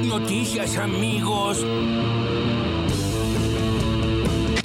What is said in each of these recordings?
noticias, amigos.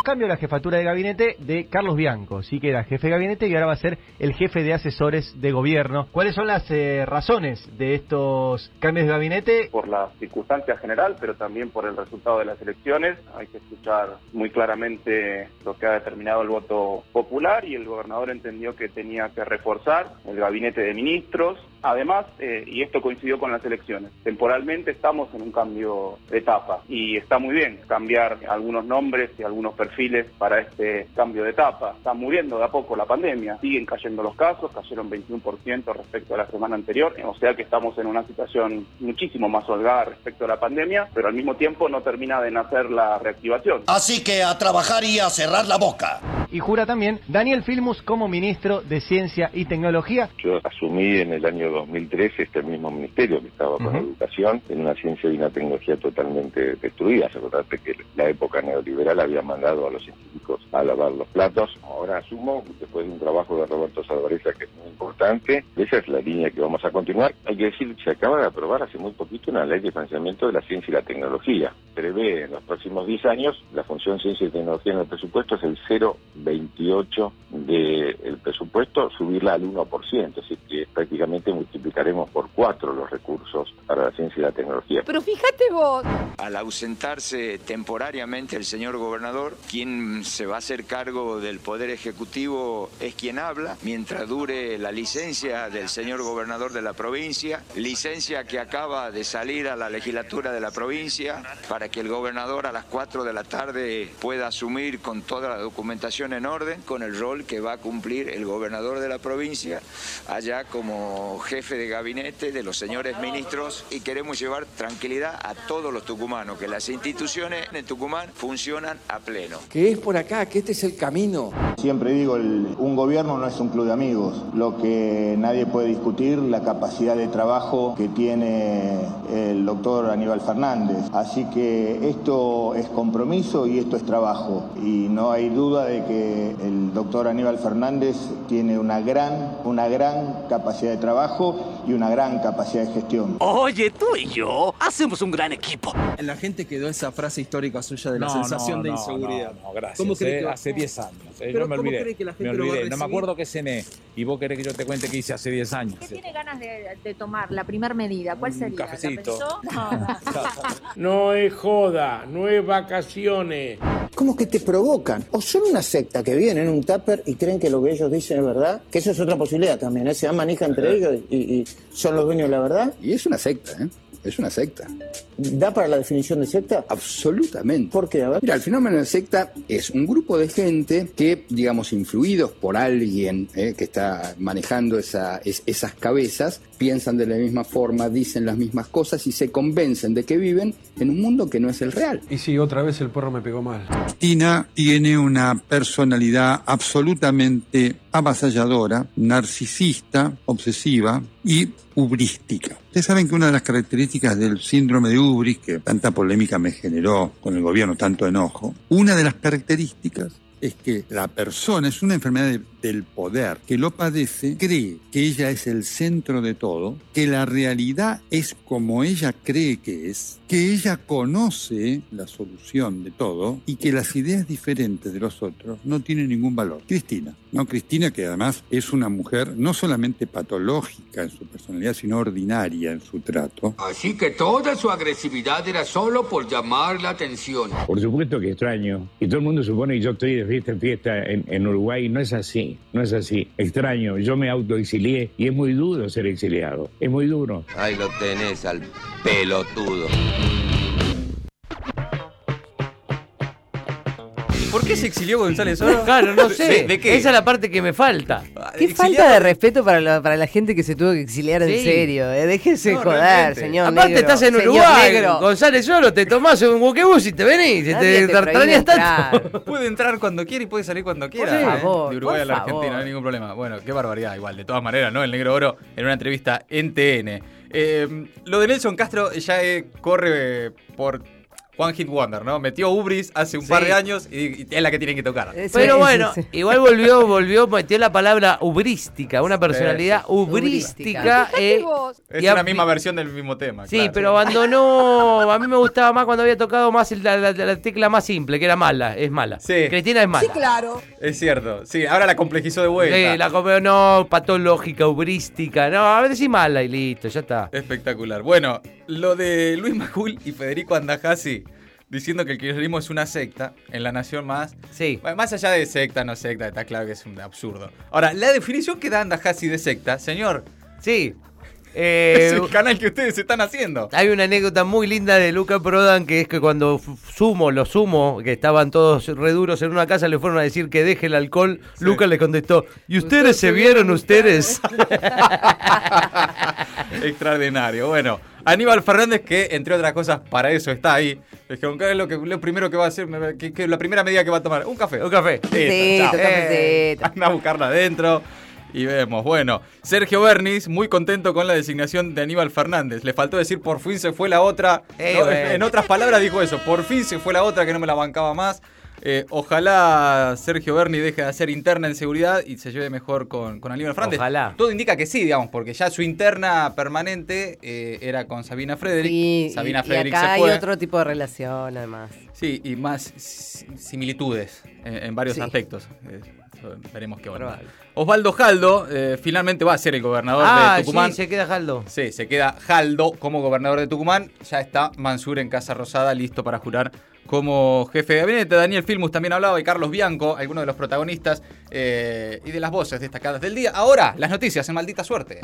Cambio la jefatura de gabinete de Carlos Bianco, sí que era jefe de gabinete y ahora va a ser el jefe de asesores de gobierno. ¿Cuáles son las eh, razones de estos cambios de gabinete? Por la circunstancia general, pero también por el resultado de las elecciones. Hay que escuchar muy claramente lo que ha determinado el voto popular y el gobernador entendió que tenía que reforzar el gabinete de ministros. Además, eh, y esto coincidió con las elecciones, temporalmente estamos en un cambio de etapa y está muy bien cambiar algunos nombres y algunos perfiles para este cambio de etapa. Está muriendo de a poco la pandemia, siguen cayendo los casos, cayeron 21% respecto a la semana anterior, o sea que estamos en una situación muchísimo más holgada respecto a la pandemia, pero al mismo tiempo no termina de nacer la reactivación. Así que a trabajar y a cerrar la boca. Y jura también Daniel Filmus como ministro de Ciencia y Tecnología. Yo asumí en el año 2013 este mismo ministerio que estaba con educación en una ciencia y una tecnología totalmente destruida. Acordate que la época neoliberal había mandado a los científicos a lavar los platos. Ahora asumo, después de un trabajo de Roberto Salvareza que es muy importante, esa es la línea que vamos a continuar. Hay que decir, se acaba de aprobar hace muy poquito una ley de financiamiento de la ciencia y la tecnología. Prevé en los próximos 10 años la función ciencia y tecnología en el presupuesto es el 0,28 del presupuesto, subirla al 1%, así que prácticamente multiplicaremos por cuatro los recursos para la ciencia y la tecnología. Pero fíjate vos. Al ausentarse temporariamente el señor gobernador, quien se va a hacer cargo del Poder Ejecutivo es quien habla, mientras dure la licencia del señor gobernador de la provincia, licencia que acaba de salir a la legislatura de la provincia para que el gobernador a las 4 de la tarde pueda asumir con toda la documentación en orden, con el rol que va a cumplir el gobernador de la provincia allá como jefe de gabinete de los señores ministros y queremos llevar tranquilidad a todos los tucumanos, que las instituciones en Tucumán funcionan a pleno. Que es por acá, que este es el camino. Siempre digo, un gobierno no es un club de amigos. Lo que nadie puede discutir, la capacidad de trabajo que tiene el doctor Aníbal Fernández. Así que esto es compromiso y esto es trabajo. Y no hay duda de que el doctor Aníbal Fernández tiene una gran, una gran capacidad de trabajo y una gran capacidad de gestión. Oye, tú y yo hacemos un gran equipo. En la gente quedó esa frase histórica suya de la sensación de inseguridad. No, gracias. ¿Cómo cree que... Hace 10 años. Eh, yo me olvidé. Cree que la gente me olvidé. no me acuerdo qué cené. Y vos querés que yo te cuente qué hice hace 10 años. ¿Qué tiene ganas de, de tomar? La primera medida. ¿Cuál sería? Un cafecito. no es joda, no es vacaciones. ¿Cómo que te provocan? O son una secta que vienen en un tupper y creen que lo que ellos dicen es verdad, que eso es otra posibilidad también, ¿eh? se dan manija entre ellos y, y son los dueños de la verdad. Y es una secta, ¿eh? Es una secta. ¿Da para la definición de secta? Absolutamente. ¿Por qué? A ver. Mira, el fenómeno de secta es un grupo de gente que, digamos, influidos por alguien eh, que está manejando esa, es, esas cabezas, piensan de la misma forma, dicen las mismas cosas y se convencen de que viven en un mundo que no es el real. Y sí, otra vez el perro me pegó mal. Tina tiene una personalidad absolutamente avasalladora, narcisista, obsesiva y ubrística. Ustedes saben que una de las características del síndrome de Ubris, que tanta polémica me generó con el gobierno, tanto enojo, una de las características es que la persona es una enfermedad de, del poder que lo padece, cree que ella es el centro de todo, que la realidad es como ella cree que es, que ella conoce la solución de todo y que las ideas diferentes de los otros no tienen ningún valor. Cristina, ¿no? Cristina que además es una mujer no solamente patológica en su personalidad, sino ordinaria en su trato. Así que toda su agresividad era solo por llamar la atención. Por supuesto que extraño. Y todo el mundo supone que yo estoy de fiesta en fiesta en, en Uruguay. No es así, no es así. Extraño, yo me autoexilié y es muy duro ser exiliado. Es muy duro. Ahí lo tenés al pelotudo. ¿Por qué se exilió González Oro? Claro, no sé. ¿De, qué? Esa es la parte que me falta. Qué falta de respeto para la, para la gente que se tuvo que exiliar en Sí. serio. Eh. Déjese No, joder, realmente. señor Aparte negro, estás en señor Uruguay, negro. González Oro, te tomás un buquebús y te venís, y Nadie te te tartaneas. Puede entrar cuando quiera y puede salir cuando quiera. Por ¿eh? favor, de Uruguay por a la favor. Argentina, no hay ningún problema. Bueno, qué barbaridad, igual. De todas maneras, ¿no? El Negro Oro en una entrevista en TN. Eh, lo de Nelson Castro ya eh, corre eh, por One Hit Wonder, ¿no? Metió Ubris hace un par de años y, y es la que tienen que tocar. Pero bueno, igual volvió, volvió, metió la palabra ubrística, una personalidad ubrística. eh, Es y a- la misma versión del mismo tema. Sí, claro. pero abandonó. A mí me gustaba más cuando había tocado más el- la, la- la tecla más simple, que era mala, es mala. Sí. Cristina es mala. claro. Es cierto. Sí, ahora la complejizó de vuelta. Sí, la comió, no, patológica, ubrística, no, a ver si mala y listo, ya está. Espectacular. Bueno, lo de Luis Majul y Federico Andajasi diciendo que el kirchnerismo es una secta en La Nación Más. Sí. Bueno, Más allá de secta, no secta, está claro que es un absurdo. Ahora, la definición que da Andajasi de secta, señor, Sí. es Eh, el canal que ustedes están haciendo. Hay una anécdota muy linda de Luca Prodan que es que cuando Sumo, los Sumo, que estaban todos reduros en una casa, le fueron a decir que deje el alcohol. Luca le contestó: ¿Y ustedes se vieron ustedes? Extraordinario. Bueno, Aníbal Fernández, que entre otras cosas para eso está ahí. Dijeron, ¿qué es lo, que, lo primero que va a hacer? ¿Qué, qué es la primera medida que va a tomar? Un café. Un café. Listo, cafecito. Anda a buscarla adentro. Y vemos, bueno, Sergio Bernis, muy contento con la designación de Aníbal Fernández. Le faltó decir, por fin se fue la otra. Eh, No. En otras palabras dijo eso, por fin se fue la otra que no me la bancaba más. Eh, ojalá Sergio Berni deje de hacer interna en seguridad y se lleve mejor con, con Aníbal Fernández. Ojalá. Todo indica que sí, digamos, porque ya su interna permanente eh, era con Sabina Frederick. Sí, Sabina y, y Frederick acá se hay fue. otro tipo de relación, además. Sí, y más si- similitudes en, en varios Sí. aspectos. Eh, veremos qué onda. Osvaldo Jaldo eh, finalmente va a ser el gobernador ah, de Tucumán. sí, se queda Jaldo. Sí, se queda Jaldo como gobernador de Tucumán. Ya está Mansur en Casa Rosada, listo para jurar como jefe de gabinete. Daniel Filmus también hablaba y Carlos Bianco, algunos de los protagonistas eh, y de las voces destacadas del día. Ahora, las noticias en maldita suerte.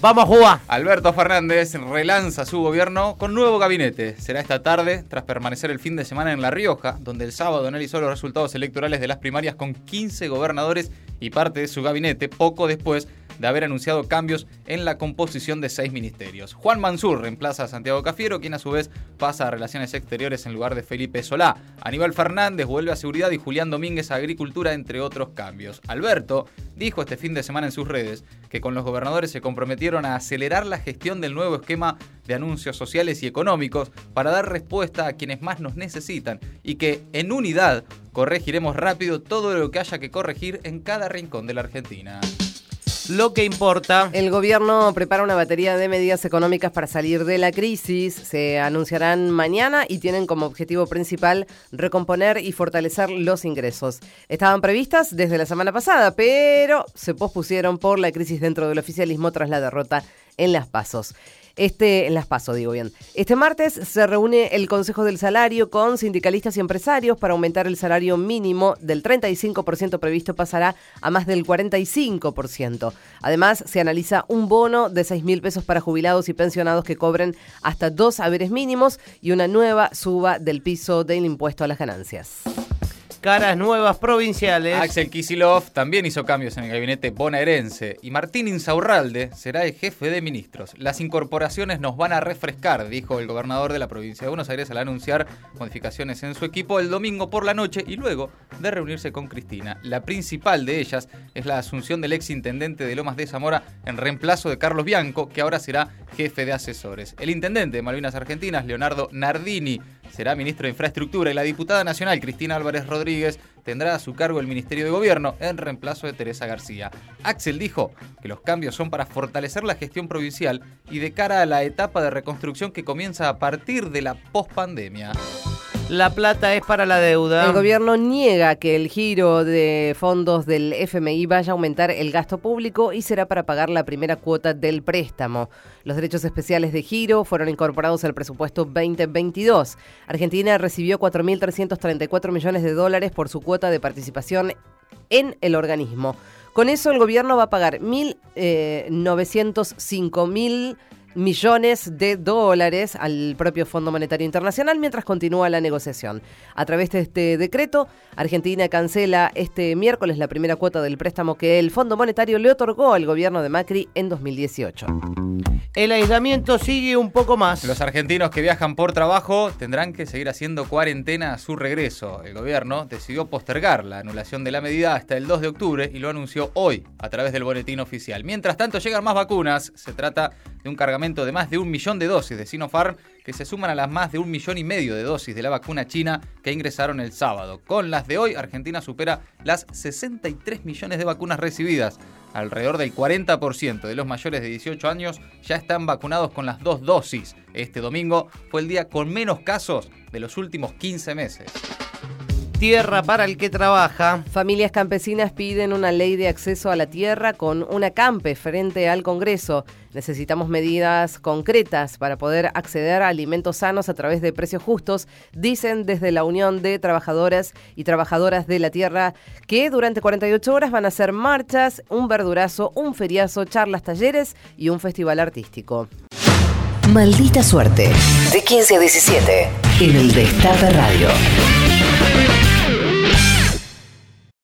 Vamos a jugar. Alberto Fernández relanza su gobierno con nuevo gabinete. Será esta tarde, tras permanecer el fin de semana en La Rioja, donde el sábado analizó los resultados electorales de las primarias con 15 gobernadores y parte de su gabinete, poco después de haber anunciado cambios en la composición de seis ministerios. Juan Mansur reemplaza a Santiago Cafiero, quien a su vez pasa a Relaciones Exteriores en lugar de Felipe Solá. Aníbal Fernández vuelve a Seguridad y Julián Domínguez a Agricultura, entre otros cambios. Alberto dijo este fin de semana en sus redes que con los gobernadores se comprometieron a acelerar la gestión del nuevo esquema de anuncios sociales y económicos para dar respuesta a quienes más nos necesitan y que en unidad corregiremos rápido todo lo que haya que corregir en cada rincón de la Argentina. Lo que importa. El gobierno prepara una batería de medidas económicas para salir de la crisis. Se anunciarán mañana y tienen como objetivo principal recomponer y fortalecer los ingresos. Estaban previstas desde la semana pasada, pero se pospusieron por la crisis dentro del oficialismo tras la derrota en las pasos. Este, en las paso, digo bien. Este martes se reúne el Consejo del Salario con sindicalistas y empresarios para aumentar el salario mínimo del 35% previsto pasará a más del 45%. Además, se analiza un bono de 6 mil pesos para jubilados y pensionados que cobren hasta dos haberes mínimos y una nueva suba del piso del impuesto a las ganancias. Caras nuevas provinciales. Axel Kisilov también hizo cambios en el gabinete bonaerense y Martín Insaurralde será el jefe de ministros. Las incorporaciones nos van a refrescar, dijo el gobernador de la provincia de Buenos Aires al anunciar modificaciones en su equipo el domingo por la noche y luego de reunirse con Cristina. La principal de ellas es la asunción del ex intendente de Lomas de Zamora en reemplazo de Carlos Bianco, que ahora será jefe de asesores. El intendente de Malvinas Argentinas, Leonardo Nardini, será ministro de Infraestructura y la diputada nacional Cristina Álvarez Rodríguez tendrá a su cargo el Ministerio de Gobierno en reemplazo de Teresa García. Axel dijo que los cambios son para fortalecer la gestión provincial y de cara a la etapa de reconstrucción que comienza a partir de la pospandemia. La plata es para la deuda. El gobierno niega que el giro de fondos del FMI vaya a aumentar el gasto público y será para pagar la primera cuota del préstamo. Los derechos especiales de giro fueron incorporados al presupuesto 2022. Argentina recibió 4.334 millones de dólares por su cuota de participación en el organismo. Con eso el gobierno va a pagar 1.905 mil millones de dólares al propio Fondo Monetario Internacional mientras continúa la negociación. A través de este decreto, Argentina cancela este miércoles la primera cuota del préstamo que el Fondo Monetario le otorgó al gobierno de Macri en 2018. El aislamiento sigue un poco más. Los argentinos que viajan por trabajo tendrán que seguir haciendo cuarentena a su regreso. El gobierno decidió postergar la anulación de la medida hasta el 2 de octubre y lo anunció hoy a través del boletín oficial. Mientras tanto llegan más vacunas. Se trata de un de más de un millón de dosis de Sinopharm que se suman a las más de un millón y medio de dosis de la vacuna china que ingresaron el sábado. Con las de hoy, Argentina supera las 63 millones de vacunas recibidas. Alrededor del 40% de los mayores de 18 años ya están vacunados con las dos dosis. Este domingo fue el día con menos casos de los últimos 15 meses tierra para el que trabaja. Familias campesinas piden una ley de acceso a la tierra con una campe frente al Congreso. Necesitamos medidas concretas para poder acceder a alimentos sanos a través de precios justos, dicen desde la Unión de Trabajadoras y Trabajadoras de la Tierra, que durante 48 horas van a hacer marchas, un verdurazo, un feriazo, charlas, talleres y un festival artístico. Maldita suerte. De 15 a 17 en el Destape Radio.